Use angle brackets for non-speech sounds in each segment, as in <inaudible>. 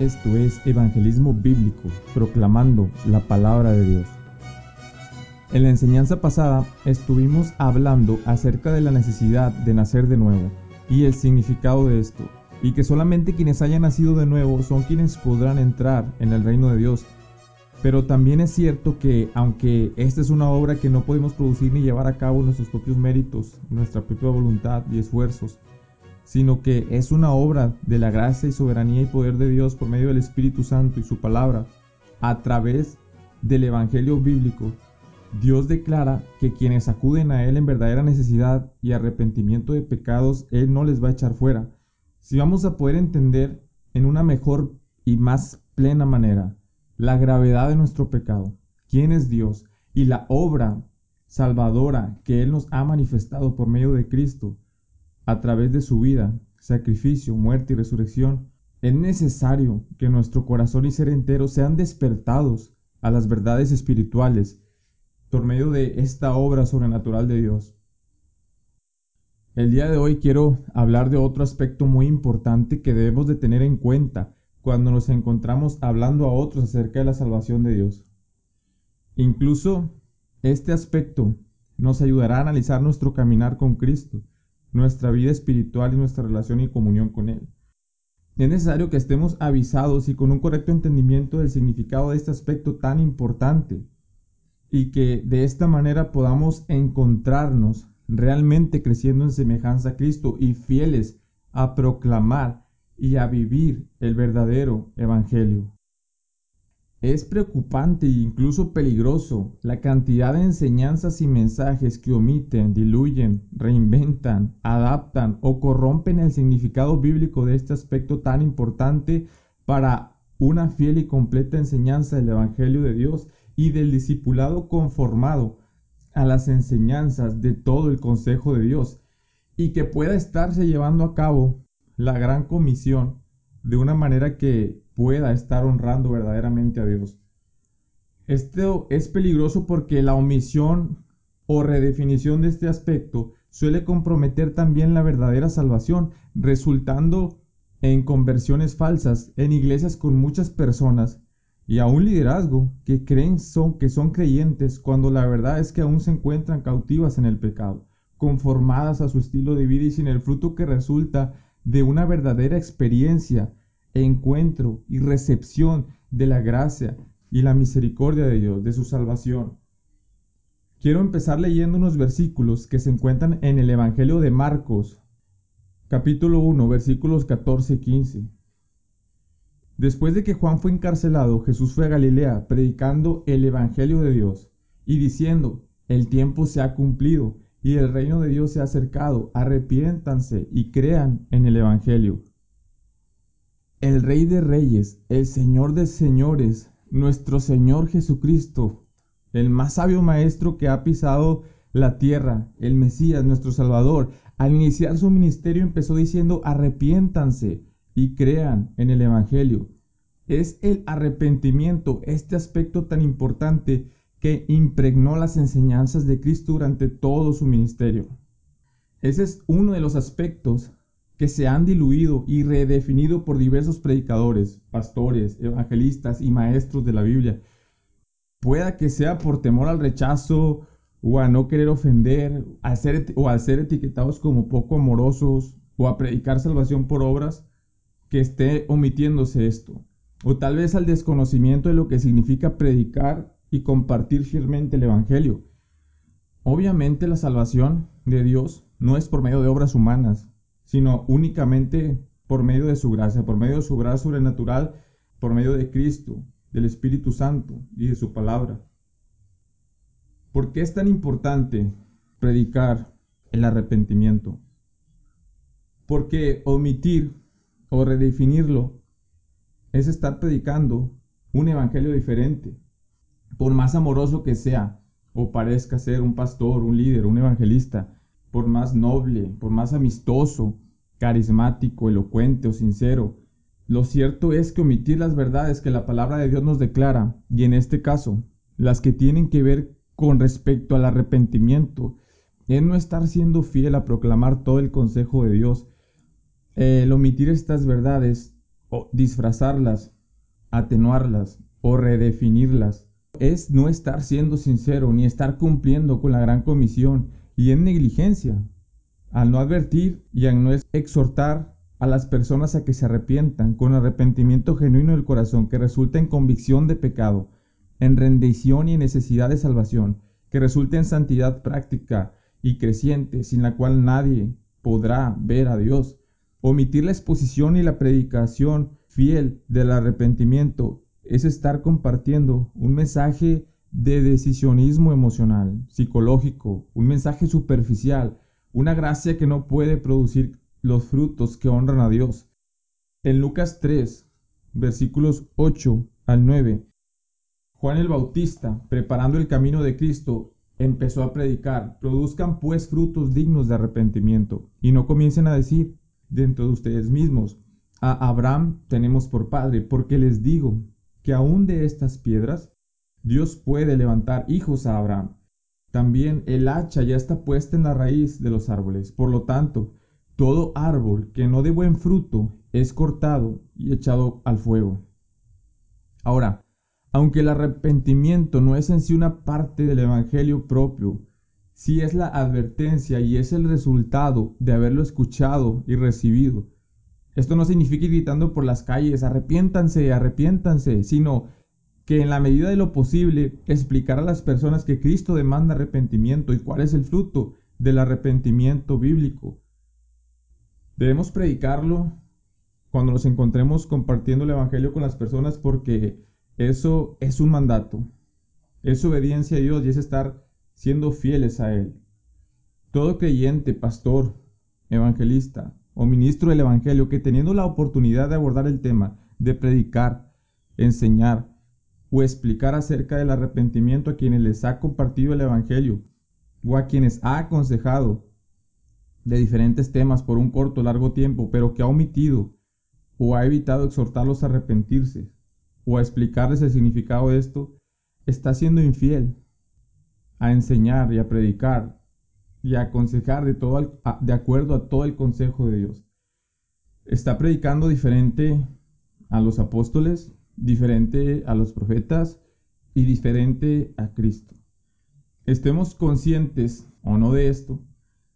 Esto es Evangelismo Bíblico, proclamando la palabra de Dios. En la enseñanza pasada estuvimos hablando acerca de la necesidad de nacer de nuevo y el significado de esto, y que solamente quienes hayan nacido de nuevo son quienes podrán entrar en el reino de Dios. Pero también es cierto que aunque esta es una obra que no podemos producir ni llevar a cabo nuestros propios méritos, nuestra propia voluntad y esfuerzos, sino que es una obra de la gracia y soberanía y poder de Dios por medio del Espíritu Santo y su palabra, a través del Evangelio bíblico, Dios declara que quienes acuden a Él en verdadera necesidad y arrepentimiento de pecados, Él no les va a echar fuera. Si vamos a poder entender en una mejor y más plena manera la gravedad de nuestro pecado, quién es Dios y la obra salvadora que Él nos ha manifestado por medio de Cristo, a través de su vida, sacrificio, muerte y resurrección, es necesario que nuestro corazón y ser entero sean despertados a las verdades espirituales por medio de esta obra sobrenatural de Dios. El día de hoy quiero hablar de otro aspecto muy importante que debemos de tener en cuenta cuando nos encontramos hablando a otros acerca de la salvación de Dios. Incluso este aspecto nos ayudará a analizar nuestro caminar con Cristo nuestra vida espiritual y nuestra relación y comunión con Él. Es necesario que estemos avisados y con un correcto entendimiento del significado de este aspecto tan importante y que de esta manera podamos encontrarnos realmente creciendo en semejanza a Cristo y fieles a proclamar y a vivir el verdadero Evangelio. Es preocupante e incluso peligroso. La cantidad de enseñanzas y mensajes que omiten, diluyen, reinventan, adaptan o corrompen el significado bíblico de este aspecto tan importante para una fiel y completa enseñanza del Evangelio de Dios y del discipulado conformado a las enseñanzas de todo el consejo de Dios y que pueda estarse llevando a cabo la gran comisión de una manera que pueda estar honrando verdaderamente a Dios. Esto es peligroso porque la omisión o redefinición de este aspecto suele comprometer también la verdadera salvación, resultando en conversiones falsas en iglesias con muchas personas y a un liderazgo que creen son, que son creyentes cuando la verdad es que aún se encuentran cautivas en el pecado, conformadas a su estilo de vida y sin el fruto que resulta de una verdadera experiencia encuentro y recepción de la gracia y la misericordia de Dios, de su salvación. Quiero empezar leyendo unos versículos que se encuentran en el Evangelio de Marcos, capítulo 1, versículos 14 y 15. Después de que Juan fue encarcelado, Jesús fue a Galilea predicando el Evangelio de Dios y diciendo, el tiempo se ha cumplido y el reino de Dios se ha acercado, arrepiéntanse y crean en el Evangelio el Rey de Reyes, el Señor de Señores, nuestro Señor Jesucristo, el más sabio Maestro que ha pisado la tierra, el Mesías, nuestro Salvador, al iniciar su ministerio empezó diciendo, arrepiéntanse y crean en el Evangelio. Es el arrepentimiento, este aspecto tan importante que impregnó las enseñanzas de Cristo durante todo su ministerio. Ese es uno de los aspectos que se han diluido y redefinido por diversos predicadores, pastores, evangelistas y maestros de la Biblia. Pueda que sea por temor al rechazo o a no querer ofender, o al ser etiquetados como poco amorosos o a predicar salvación por obras, que esté omitiéndose esto. O tal vez al desconocimiento de lo que significa predicar y compartir fielmente el Evangelio. Obviamente la salvación de Dios no es por medio de obras humanas, sino únicamente por medio de su gracia, por medio de su gracia sobrenatural, por medio de Cristo, del Espíritu Santo y de su palabra. ¿Por qué es tan importante predicar el arrepentimiento? Porque omitir o redefinirlo es estar predicando un evangelio diferente, por más amoroso que sea o parezca ser un pastor, un líder, un evangelista por más noble, por más amistoso, carismático, elocuente o sincero. Lo cierto es que omitir las verdades que la palabra de Dios nos declara, y en este caso, las que tienen que ver con respecto al arrepentimiento, es no estar siendo fiel a proclamar todo el consejo de Dios. El omitir estas verdades o disfrazarlas, atenuarlas o redefinirlas. Es no estar siendo sincero ni estar cumpliendo con la gran comisión y en negligencia al no advertir y al no exhortar a las personas a que se arrepientan con arrepentimiento genuino del corazón que resulta en convicción de pecado, en rendición y necesidad de salvación, que resulta en santidad práctica y creciente, sin la cual nadie podrá ver a Dios. Omitir la exposición y la predicación fiel del arrepentimiento es estar compartiendo un mensaje de decisionismo emocional, psicológico, un mensaje superficial, una gracia que no puede producir los frutos que honran a Dios. En Lucas 3, versículos 8 al 9, Juan el Bautista, preparando el camino de Cristo, empezó a predicar, produzcan pues frutos dignos de arrepentimiento, y no comiencen a decir dentro de ustedes mismos, a Abraham tenemos por padre, porque les digo que aún de estas piedras Dios puede levantar hijos a Abraham. También el hacha ya está puesta en la raíz de los árboles. Por lo tanto, todo árbol que no dé buen fruto es cortado y echado al fuego. Ahora, aunque el arrepentimiento no es en sí una parte del Evangelio propio, sí es la advertencia y es el resultado de haberlo escuchado y recibido. Esto no significa ir gritando por las calles, arrepiéntanse, arrepiéntanse, sino que en la medida de lo posible explicar a las personas que Cristo demanda arrepentimiento y cuál es el fruto del arrepentimiento bíblico. Debemos predicarlo cuando nos encontremos compartiendo el Evangelio con las personas porque eso es un mandato. Es obediencia a Dios y es estar siendo fieles a Él. Todo creyente, pastor, evangelista o ministro del Evangelio que teniendo la oportunidad de abordar el tema, de predicar, enseñar o explicar acerca del arrepentimiento a quienes les ha compartido el Evangelio o a quienes ha aconsejado de diferentes temas por un corto o largo tiempo, pero que ha omitido o ha evitado exhortarlos a arrepentirse o a explicarles el significado de esto, está siendo infiel a enseñar y a predicar y a aconsejar de, todo de acuerdo a todo el consejo de Dios. Está predicando diferente a los apóstoles, diferente a los profetas y diferente a Cristo. Estemos conscientes o no de esto,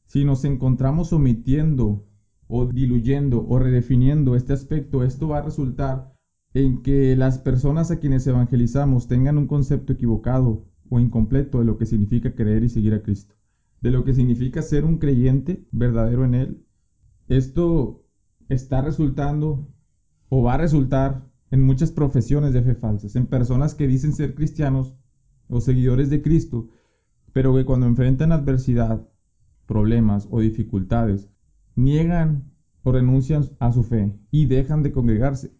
si nos encontramos omitiendo o diluyendo o redefiniendo este aspecto, esto va a resultar en que las personas a quienes evangelizamos tengan un concepto equivocado o incompleto de lo que significa creer y seguir a Cristo, de lo que significa ser un creyente verdadero en Él. Esto está resultando o va a resultar en muchas profesiones de fe falsas, en personas que dicen ser cristianos o seguidores de Cristo, pero que cuando enfrentan adversidad problemas o dificultades, niegan o renuncian a su fe y dejan de congregarse.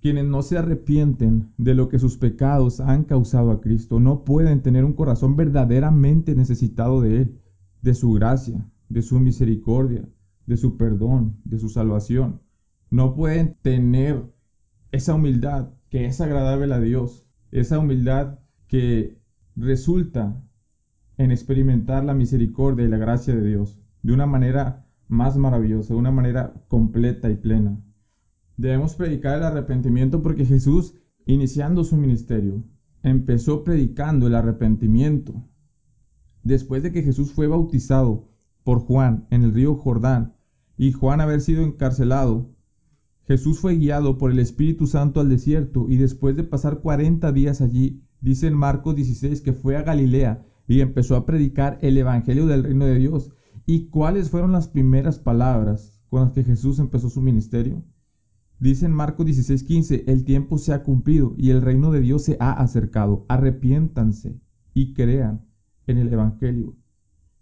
Quienes no se arrepienten de lo que sus pecados han causado a Cristo no pueden tener un corazón verdaderamente necesitado de Él, de su gracia, de su misericordia, de su perdón, de su salvación. No pueden tener esa humildad que es agradable a Dios, esa humildad que resulta en experimentar la misericordia y la gracia de Dios de una manera más maravillosa, de una manera completa y plena. Debemos predicar el arrepentimiento porque Jesús, iniciando su ministerio, empezó predicando el arrepentimiento. Después de que Jesús fue bautizado por Juan en el río Jordán y Juan haber sido encarcelado, Jesús fue guiado por el Espíritu Santo al desierto y después de pasar 40 días allí, dice en Marcos 16 que fue a Galilea y empezó a predicar el Evangelio del reino de Dios. ¿Y cuáles fueron las primeras palabras con las que Jesús empezó su ministerio? Dice en Marcos 16:15, el tiempo se ha cumplido y el reino de Dios se ha acercado. Arrepiéntanse y crean en el Evangelio.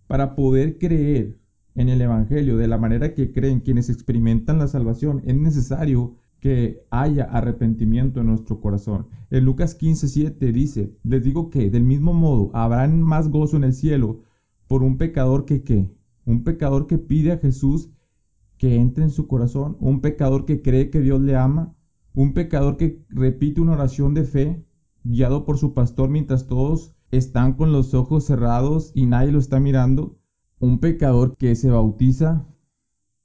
Para poder creer en el Evangelio de la manera que creen quienes experimentan la salvación, es necesario que haya arrepentimiento en nuestro corazón. En Lucas 15:7 dice, les digo que del mismo modo habrán más gozo en el cielo por un pecador que qué, un pecador que pide a Jesús que entre en su corazón, un pecador que cree que Dios le ama, un pecador que repite una oración de fe guiado por su pastor mientras todos están con los ojos cerrados y nadie lo está mirando, un pecador que se bautiza,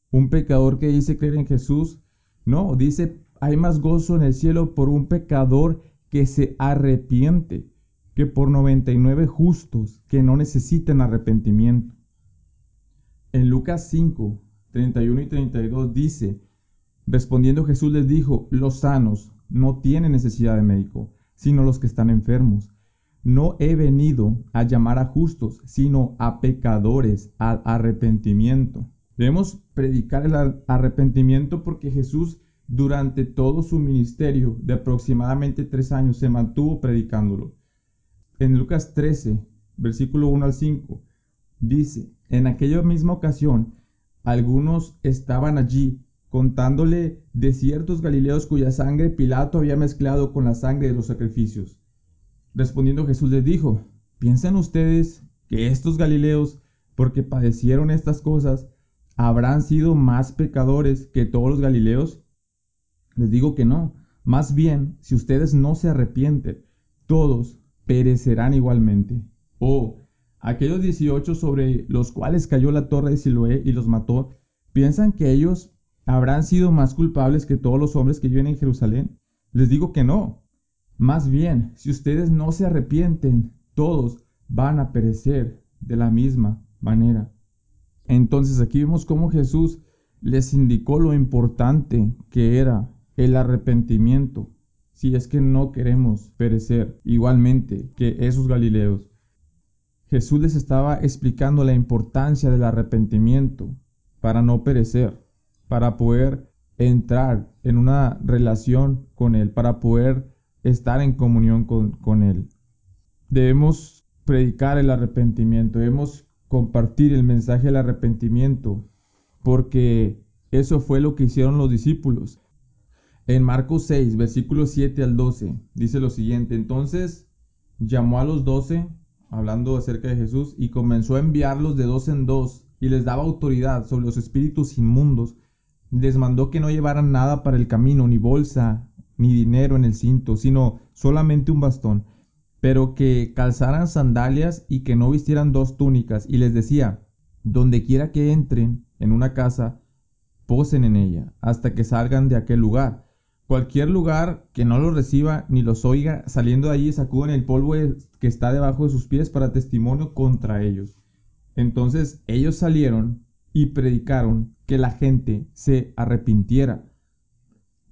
un pecador que dice creer en Jesús, no, dice hay más gozo en el cielo por un pecador que se arrepiente que por 99 justos que no necesitan arrepentimiento. En Lucas 5, 31 y 32 dice, respondiendo Jesús les dijo, los sanos no tienen necesidad de médico, sino los que están enfermos. No he venido a llamar a justos, sino a pecadores al arrepentimiento. Debemos predicar el arrepentimiento porque Jesús durante todo su ministerio de aproximadamente tres años se mantuvo predicándolo. En Lucas 13, versículo 1 al 5, dice, en aquella misma ocasión, algunos estaban allí contándole de ciertos galileos cuya sangre Pilato había mezclado con la sangre de los sacrificios. Respondiendo Jesús les dijo, ¿piensan ustedes que estos galileos, porque padecieron estas cosas, habrán sido más pecadores que todos los galileos? Les digo que no. Más bien, si ustedes no se arrepienten, todos perecerán igualmente. O aquellos 18 sobre los cuales cayó la torre de Siloé y los mató, ¿piensan que ellos habrán sido más culpables que todos los hombres que viven en Jerusalén? Les digo que no. Más bien, si ustedes no se arrepienten, todos van a perecer de la misma manera. Entonces aquí vemos cómo Jesús les indicó lo importante que era el arrepentimiento, si es que no queremos perecer igualmente que esos galileos. Jesús les estaba explicando la importancia del arrepentimiento para no perecer, para poder entrar en una relación con Él, para poder estar en comunión con, con Él. Debemos predicar el arrepentimiento, debemos compartir el mensaje del arrepentimiento, porque eso fue lo que hicieron los discípulos. En Marcos 6, versículos 7 al 12, dice lo siguiente, entonces llamó a los doce, hablando acerca de Jesús, y comenzó a enviarlos de dos en dos, y les daba autoridad sobre los espíritus inmundos, les mandó que no llevaran nada para el camino, ni bolsa, ni dinero en el cinto, sino solamente un bastón, pero que calzaran sandalias y que no vistieran dos túnicas, y les decía, donde quiera que entren en una casa, posen en ella, hasta que salgan de aquel lugar. Cualquier lugar que no los reciba ni los oiga, saliendo de allí sacuden el polvo que está debajo de sus pies para testimonio contra ellos. Entonces ellos salieron y predicaron que la gente se arrepintiera.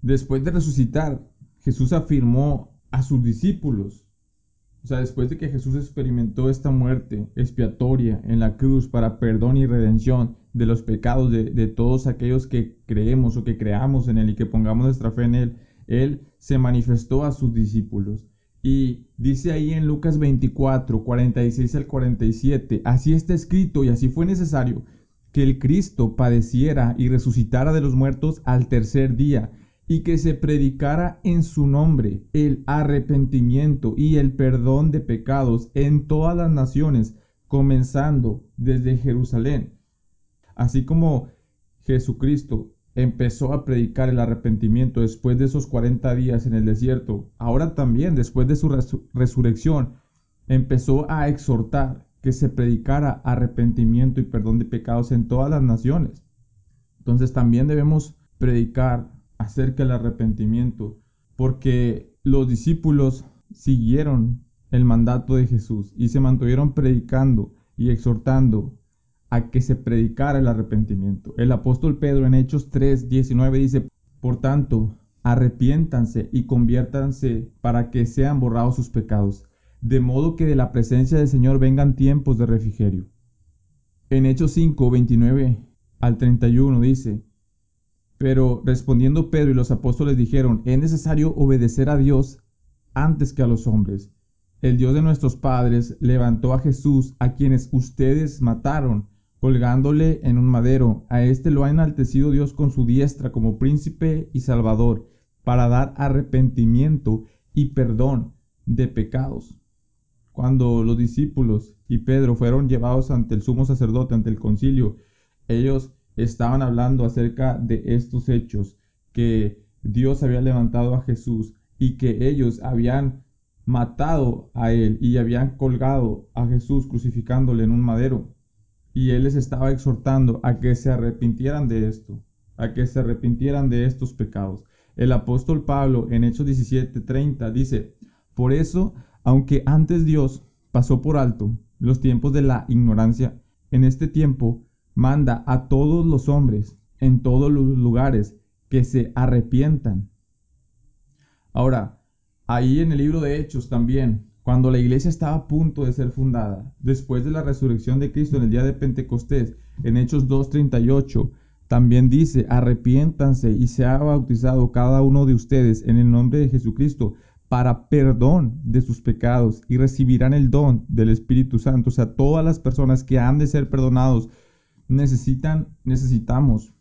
Después de resucitar, Jesús afirmó a sus discípulos o sea, después de que Jesús experimentó esta muerte expiatoria en la cruz para perdón y redención de los pecados de, todos aquellos que creemos o que creamos en Él y que pongamos nuestra fe en Él, Él se manifestó a sus discípulos. Y dice ahí en Lucas 24, 46 al 47, así está escrito y así fue necesario que el Cristo padeciera y resucitara de los muertos al tercer día y que se predicara en su nombre el arrepentimiento y el perdón de pecados en todas las naciones, comenzando desde Jerusalén. Así como Jesucristo empezó a predicar el arrepentimiento después de esos 40 días en el desierto, ahora también después de su resurrección, empezó a exhortar que se predicara arrepentimiento y perdón de pecados en todas las naciones. Entonces también debemos predicar acerca del arrepentimiento, porque los discípulos siguieron el mandato de Jesús y se mantuvieron predicando y exhortando a que se predicara el arrepentimiento. El apóstol Pedro en Hechos 3, 19 dice, por tanto, arrepiéntanse y conviértanse para que sean borrados sus pecados, de modo que de la presencia del Señor vengan tiempos de refrigerio. En Hechos 5, 29 al 31 dice, pero respondiendo Pedro y los apóstoles dijeron, es necesario obedecer a Dios antes que a los hombres. El Dios de nuestros padres levantó a Jesús, a quienes ustedes mataron, colgándole en un madero. A éste lo ha enaltecido Dios con su diestra como príncipe y salvador, para dar arrepentimiento y perdón de pecados. Cuando los discípulos y Pedro fueron llevados ante el sumo sacerdote, ante el concilio, ellos estaban hablando acerca de estos hechos, que Dios había levantado a Jesús y que ellos habían matado a él y habían colgado a Jesús crucificándole en un madero. Y él les estaba exhortando a que se arrepintieran de esto, a que se arrepintieran de estos pecados. El apóstol Pablo en Hechos 17:30 dice, por eso, aunque antes Dios pasó por alto los tiempos de la ignorancia, en este tiempo manda a todos los hombres en todos los lugares que se arrepientan. Ahora, ahí en el libro de Hechos también, cuando la iglesia estaba a punto de ser fundada, después de la resurrección de Cristo en el día de Pentecostés, en Hechos 2.38, también dice, arrepiéntanse y se ha bautizado cada uno de ustedes en el nombre de Jesucristo para perdón de sus pecados y recibirán el don del Espíritu Santo. O sea, todas las personas que han de ser perdonados necesitan, necesitamos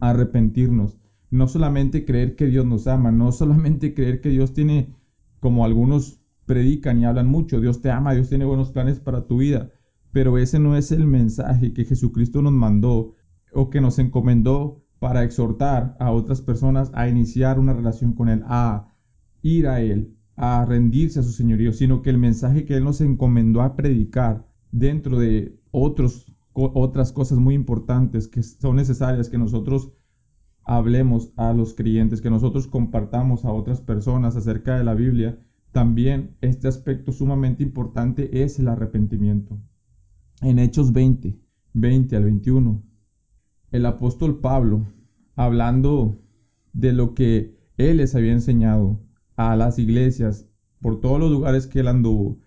arrepentirnos. No solamente creer que Dios nos ama, no solamente <laughs> creer que Dios tiene, como algunos predican y hablan mucho, Dios te ama, Dios tiene buenos planes para tu vida, pero ese no es el mensaje que Jesucristo nos mandó o que nos encomendó para exhortar a otras personas a iniciar una relación con Él, a ir a Él, a rendirse a su señorío, sino que el mensaje que Él nos encomendó a predicar dentro de otros, otras cosas muy importantes que son necesarias que nosotros hablemos a los creyentes, que nosotros compartamos a otras personas acerca de la Biblia, también este aspecto sumamente importante es el arrepentimiento. En Hechos 20, 20 al 21, el apóstol Pablo, hablando de lo que él les había enseñado a las iglesias por todos los lugares que él anduvo,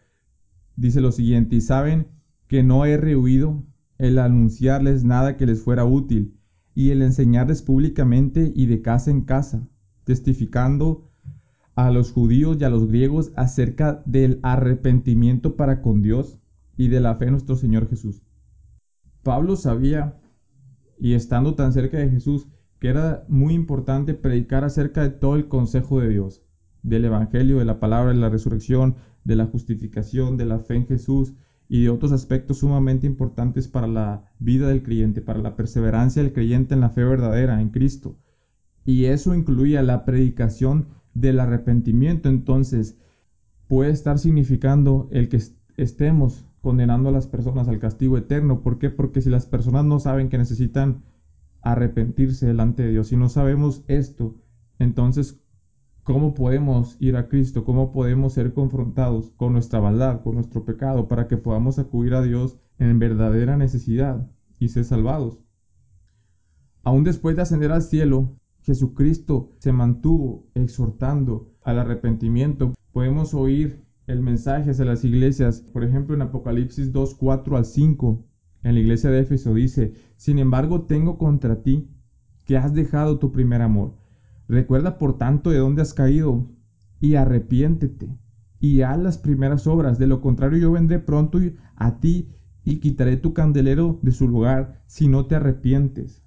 dice lo siguiente, y saben que no he rehuido el anunciarles nada que les fuera útil, y el enseñarles públicamente y de casa en casa, testificando a los judíos y a los griegos acerca del arrepentimiento para con Dios y de la fe en nuestro Señor Jesús. Pablo sabía y estando tan cerca de Jesús, que era muy importante predicar acerca de todo el consejo de Dios, del Evangelio, de la palabra de la resurrección, de la justificación, de la fe en Jesús y de otros aspectos sumamente importantes para la vida del creyente, para la perseverancia del creyente en la fe verdadera, en Cristo. Y eso incluía la predicación del arrepentimiento. Entonces, puede estar significando el que estemos condenando a las personas al castigo eterno. ¿Por qué? Porque si las personas no saben que necesitan arrepentirse delante de Dios, si no sabemos esto, entonces, ¿cómo podemos ir a Cristo? ¿Cómo podemos ser confrontados con nuestra maldad, con nuestro pecado, para que podamos acudir a Dios en verdadera necesidad y ser salvados? Aún después de ascender al cielo, Jesucristo se mantuvo exhortando al arrepentimiento. Podemos oír el mensaje hacia las iglesias. Por ejemplo, en Apocalipsis 2, 4 al 5, en la iglesia de Éfeso dice, Sin embargo, tengo contra ti que has dejado tu primer amor. Recuerda, por tanto, de dónde has caído y arrepiéntete y haz las primeras obras. De lo contrario, yo vendré pronto a ti y quitaré tu candelero de su lugar si no te arrepientes.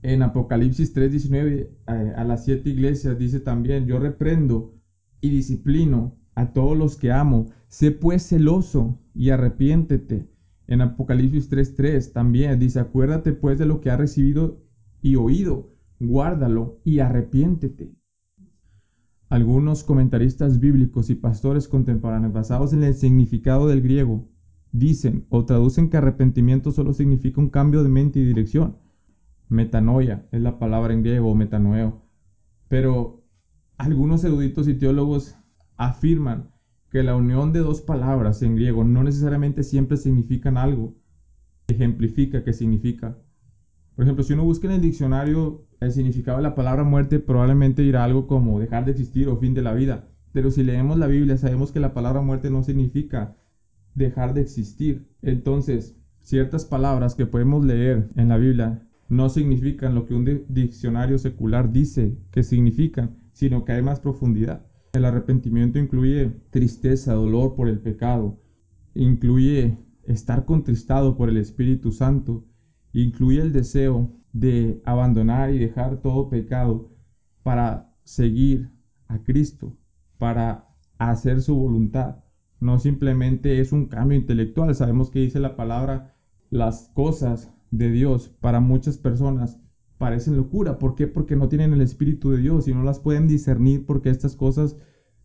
En Apocalipsis 3:19 eh, a las siete iglesias dice también, yo reprendo y disciplino a todos los que amo. Sé pues celoso y arrepiéntete. En Apocalipsis 3:3 también dice, acuérdate pues de lo que has recibido y oído, guárdalo y arrepiéntete. Algunos comentaristas bíblicos y pastores contemporáneos basados en el significado del griego dicen o traducen que arrepentimiento solo significa un cambio de mente y dirección. Metanoia es la palabra en griego, metanoeo. Pero algunos eruditos y teólogos afirman que la unión de dos palabras en griego no necesariamente siempre significan algo. Ejemplifica qué significa. Por ejemplo, si uno busca en el diccionario el significado de la palabra muerte, probablemente dirá algo como dejar de existir o fin de la vida. Pero si leemos la Biblia, sabemos que la palabra muerte no significa dejar de existir. Entonces, ciertas palabras que podemos leer en la Biblia no significan lo que un diccionario secular dice que significan, sino que hay más profundidad. El arrepentimiento incluye tristeza, dolor por el pecado, incluye estar contristado por el Espíritu Santo, incluye el deseo de abandonar y dejar todo pecado para seguir a Cristo, para hacer su voluntad. No simplemente es un cambio intelectual, sabemos que dice la palabra, las cosas de Dios para muchas personas parecen locura. ¿Por qué? Porque no tienen el Espíritu de Dios y no las pueden discernir porque estas cosas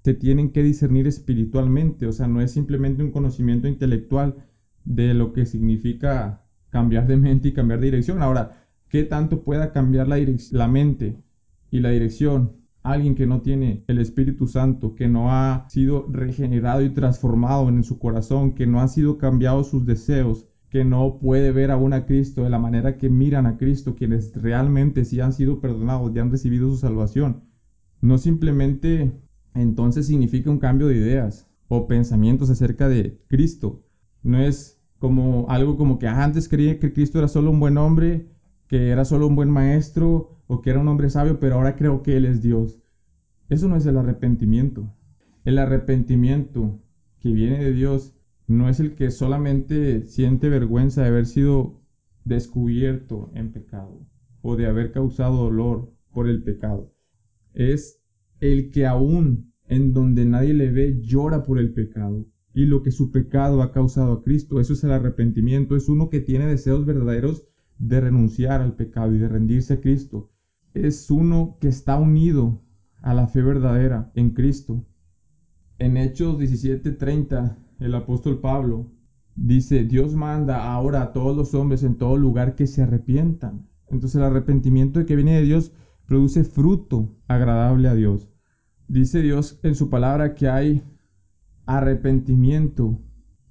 se tienen que discernir espiritualmente. O sea, no es simplemente un conocimiento intelectual de lo que significa cambiar de mente y cambiar de dirección. Ahora, ¿qué tanto pueda cambiar la, mente y la dirección alguien que no tiene el Espíritu Santo, que no ha sido regenerado y transformado en su corazón, que no han sido cambiados sus deseos, que no puede ver aún a Cristo de la manera que miran a Cristo, quienes realmente sí han sido perdonados y han recibido su salvación. No simplemente entonces significa un cambio de ideas o pensamientos acerca de Cristo. No es como algo como que antes creía que Cristo era solo un buen hombre, que era solo un buen maestro o que era un hombre sabio, pero ahora creo que Él es Dios. Eso no es el arrepentimiento. El arrepentimiento que viene de Dios no es el que solamente siente vergüenza de haber sido descubierto en pecado o de haber causado dolor por el pecado. Es el que aún en donde nadie le ve llora por el pecado y lo que su pecado ha causado a Cristo. Eso es el arrepentimiento. Es uno que tiene deseos verdaderos de renunciar al pecado y de rendirse a Cristo. Es uno que está unido a la fe verdadera en Cristo. En Hechos 17:30, el apóstol Pablo dice, Dios manda ahora a todos los hombres en todo lugar que se arrepientan. Entonces el arrepentimiento que viene de Dios produce fruto agradable a Dios. Dice Dios en su palabra que hay arrepentimiento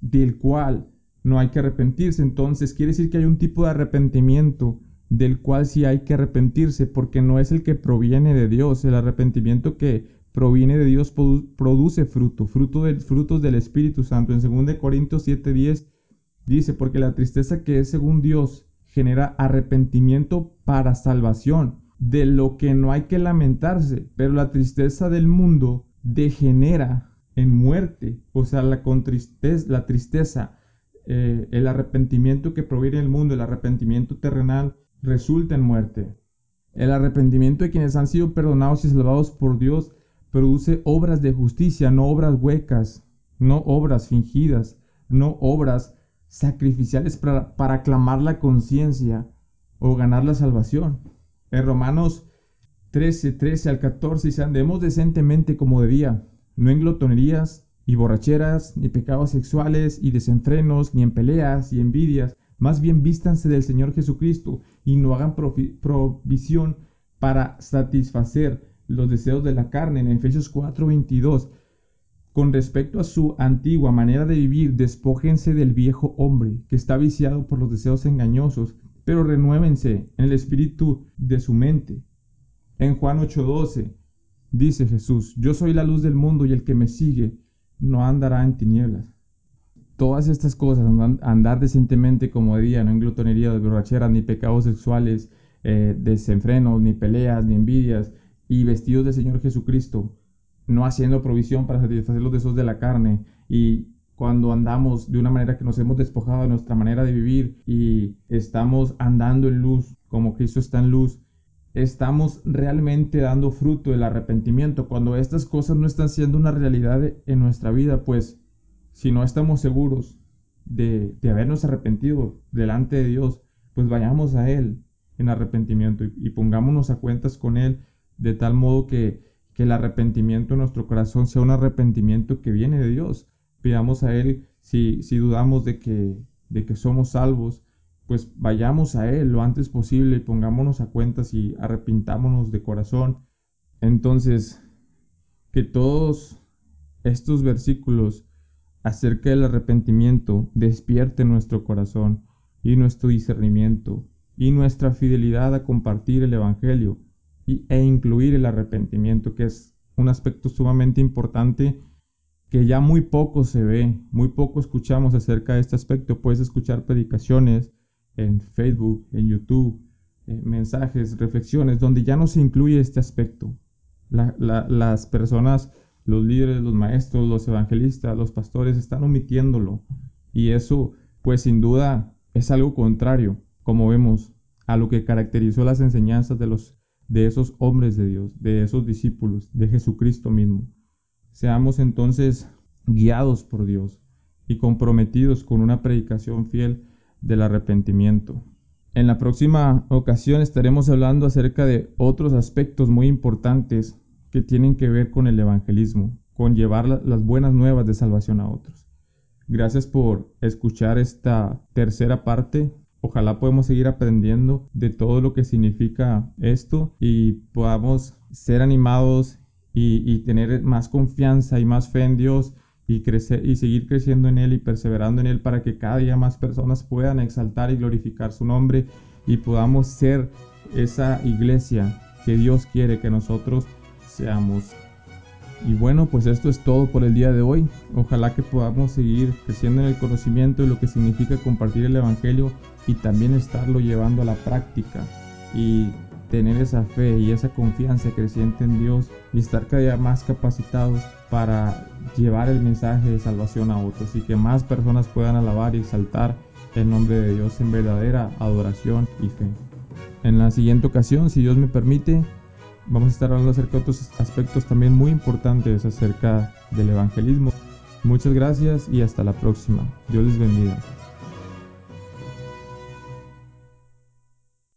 del cual no hay que arrepentirse. Entonces quiere decir que hay un tipo de arrepentimiento del cual sí hay que arrepentirse, porque no es el que proviene de Dios. El arrepentimiento que proviene de Dios produce fruto, fruto del, frutos del Espíritu Santo. En 2 Corintios 7:10 dice, porque la tristeza que es según Dios genera arrepentimiento para salvación, de lo que no hay que lamentarse, pero la tristeza del mundo degenera en muerte, o sea, la, la tristeza eh, el arrepentimiento que proviene del mundo, el arrepentimiento terrenal, resulta en muerte. El arrepentimiento de quienes han sido perdonados y salvados por Dios produce obras de justicia, no obras huecas, no obras fingidas, no obras sacrificiales para, para aclamar la conciencia o ganar la salvación. En Romanos 13, 13 al 14 dice, andemos decentemente como debía, no en glotonerías, y borracheras, ni pecados sexuales, y desenfrenos, ni en peleas y envidias. Más bien vístanse del Señor Jesucristo y no hagan provisión para satisfacer los deseos de la carne. En Efesios 4:22. Con respecto a su antigua manera de vivir, despójense del viejo hombre, que está viciado por los deseos engañosos, pero renuévense en el espíritu de su mente. En Juan 8:12 dice Jesús, Yo soy la luz del mundo y el que me sigue no andará en tinieblas. Todas estas cosas, andar decentemente como día, no en glotonería, de borracheras, ni pecados sexuales, eh, desenfrenos, ni peleas, ni envidias, y vestidos del Señor Jesucristo, no haciendo provisión para satisfacer los deseos de la carne, y cuando andamos de una manera que nos hemos despojado de nuestra manera de vivir y estamos andando en luz, como Cristo está en luz, estamos realmente dando fruto del arrepentimiento, cuando estas cosas no están siendo una realidad en nuestra vida, pues si no estamos seguros de, habernos arrepentido delante de Dios, pues vayamos a Él en arrepentimiento y, pongámonos a cuentas con Él de tal modo que, que el arrepentimiento en nuestro corazón sea un arrepentimiento que viene de Dios. Pidamos a Él si, si dudamos de que, de que somos salvos, pues vayamos a Él lo antes posible y pongámonos a cuentas y arrepintámonos de corazón. Entonces, que todos estos versículos acerca del arrepentimiento despierte nuestro corazón y nuestro discernimiento y nuestra fidelidad a compartir el Evangelio e incluir el arrepentimiento, que es un aspecto sumamente importante que ya muy poco se ve, muy poco escuchamos acerca de este aspecto. Puedes escuchar predicaciones, en Facebook, en YouTube, eh, mensajes, reflexiones, donde ya no se incluye este aspecto. las personas, los líderes, los maestros, los evangelistas, los pastores están omitiéndolo. Y eso, pues sin duda, es algo contrario, como vemos, a lo que caracterizó las enseñanzas de, los, de esos hombres de Dios, de esos discípulos, de Jesucristo mismo. Seamos entonces guiados por Dios y comprometidos con una predicación fiel del arrepentimiento. En la próxima ocasión estaremos hablando acerca de otros aspectos muy importantes que tienen que ver con el evangelismo, con llevar las buenas nuevas de salvación a otros. Gracias por escuchar esta tercera parte Ojalá podamos seguir aprendiendo de todo lo que significa esto y podamos ser animados y, tener más confianza y más fe en Dios y crecer y seguir creciendo en Él y perseverando en Él para que cada día más personas puedan exaltar y glorificar su nombre y podamos ser esa iglesia que Dios quiere que nosotros seamos. Y bueno, pues esto es todo por el día de hoy. Ojalá que podamos seguir creciendo en el conocimiento de lo que significa compartir el Evangelio y también estarlo llevando a la práctica y tener esa fe y esa confianza creciente en Dios y estar cada día más capacitados para llevar el mensaje de salvación a otros y que más personas puedan alabar y exaltar el nombre de Dios en verdadera adoración y fe. En la siguiente ocasión, si Dios me permite, vamos a estar hablando acerca de otros aspectos también muy importantes acerca del evangelismo. Muchas gracias y hasta la próxima. Dios les bendiga.